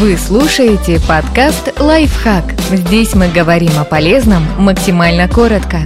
Вы слушаете подкаст «Лайфхак». Здесь мы говорим о полезном максимально коротко.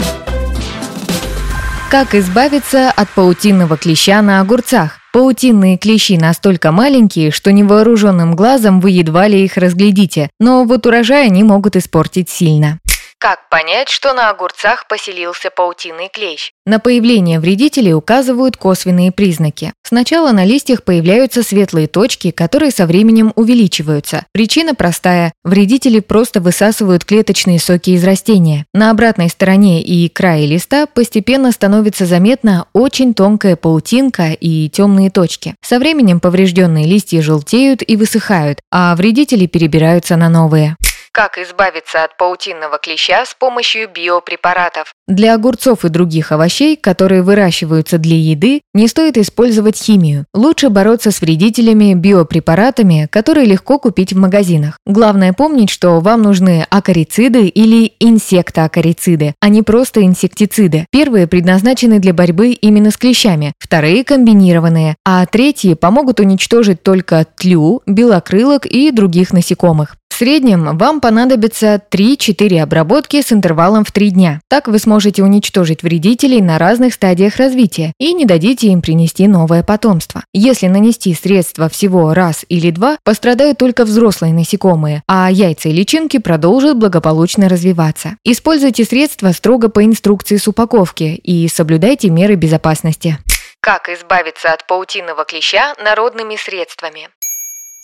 Как избавиться от паутинного клеща на огурцах? Паутинные клещи настолько маленькие, что невооруженным глазом вы едва ли их разглядите, но вот урожай они могут испортить сильно. Как понять, что на огурцах поселился паутинный клещ? На появление вредителей указывают косвенные признаки. Сначала на листьях появляются светлые точки, которые со временем увеличиваются. Причина простая – вредители просто высасывают клеточные соки из растения. На обратной стороне и крае листа постепенно становится заметна очень тонкая паутинка и темные точки. Со временем поврежденные листья желтеют и высыхают, а вредители перебираются на новые. Как избавиться от паутинного клеща с помощью биопрепаратов? Для огурцов и других овощей, которые выращиваются для еды, не стоит использовать химию. Лучше бороться с вредителями биопрепаратами, которые легко купить в магазинах. Главное помнить, что вам нужны акарициды или инсектоакарициды, а не просто инсектициды. Первые предназначены для борьбы именно с клещами, вторые комбинированные, а третьи помогут уничтожить только тлю, белокрылок и других насекомых среднем вам понадобится 3-4 обработки с интервалом в 3 дня. Так вы сможете уничтожить вредителей на разных стадиях развития и не дадите им принести новое потомство. Если нанести средства всего раз или два, пострадают только взрослые насекомые, а яйца и личинки продолжат благополучно развиваться. Используйте средства строго по инструкции с упаковки и соблюдайте меры безопасности. Как избавиться от паутинного клеща народными средствами?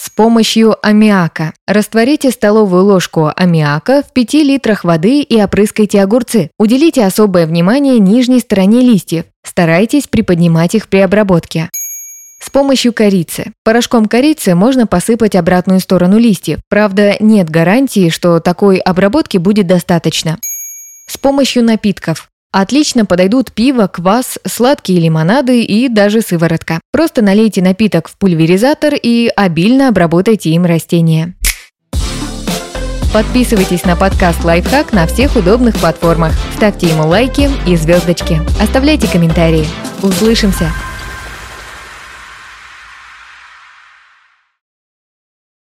С помощью аммиака. Растворите столовую ложку аммиака в 5 литрах воды и опрыскайте огурцы. Уделите особое внимание нижней стороне листьев. Старайтесь приподнимать их при обработке. С помощью корицы. Порошком корицы можно посыпать обратную сторону листьев. Правда, нет гарантии, что такой обработки будет достаточно. С помощью напитков. Отлично подойдут пиво, квас, сладкие лимонады и даже сыворотка. Просто налейте напиток в пульверизатор и обильно обработайте им растения. Подписывайтесь на подкаст «Лайфхак» на всех удобных платформах. Ставьте ему лайки и звездочки. Оставляйте комментарии. Услышимся!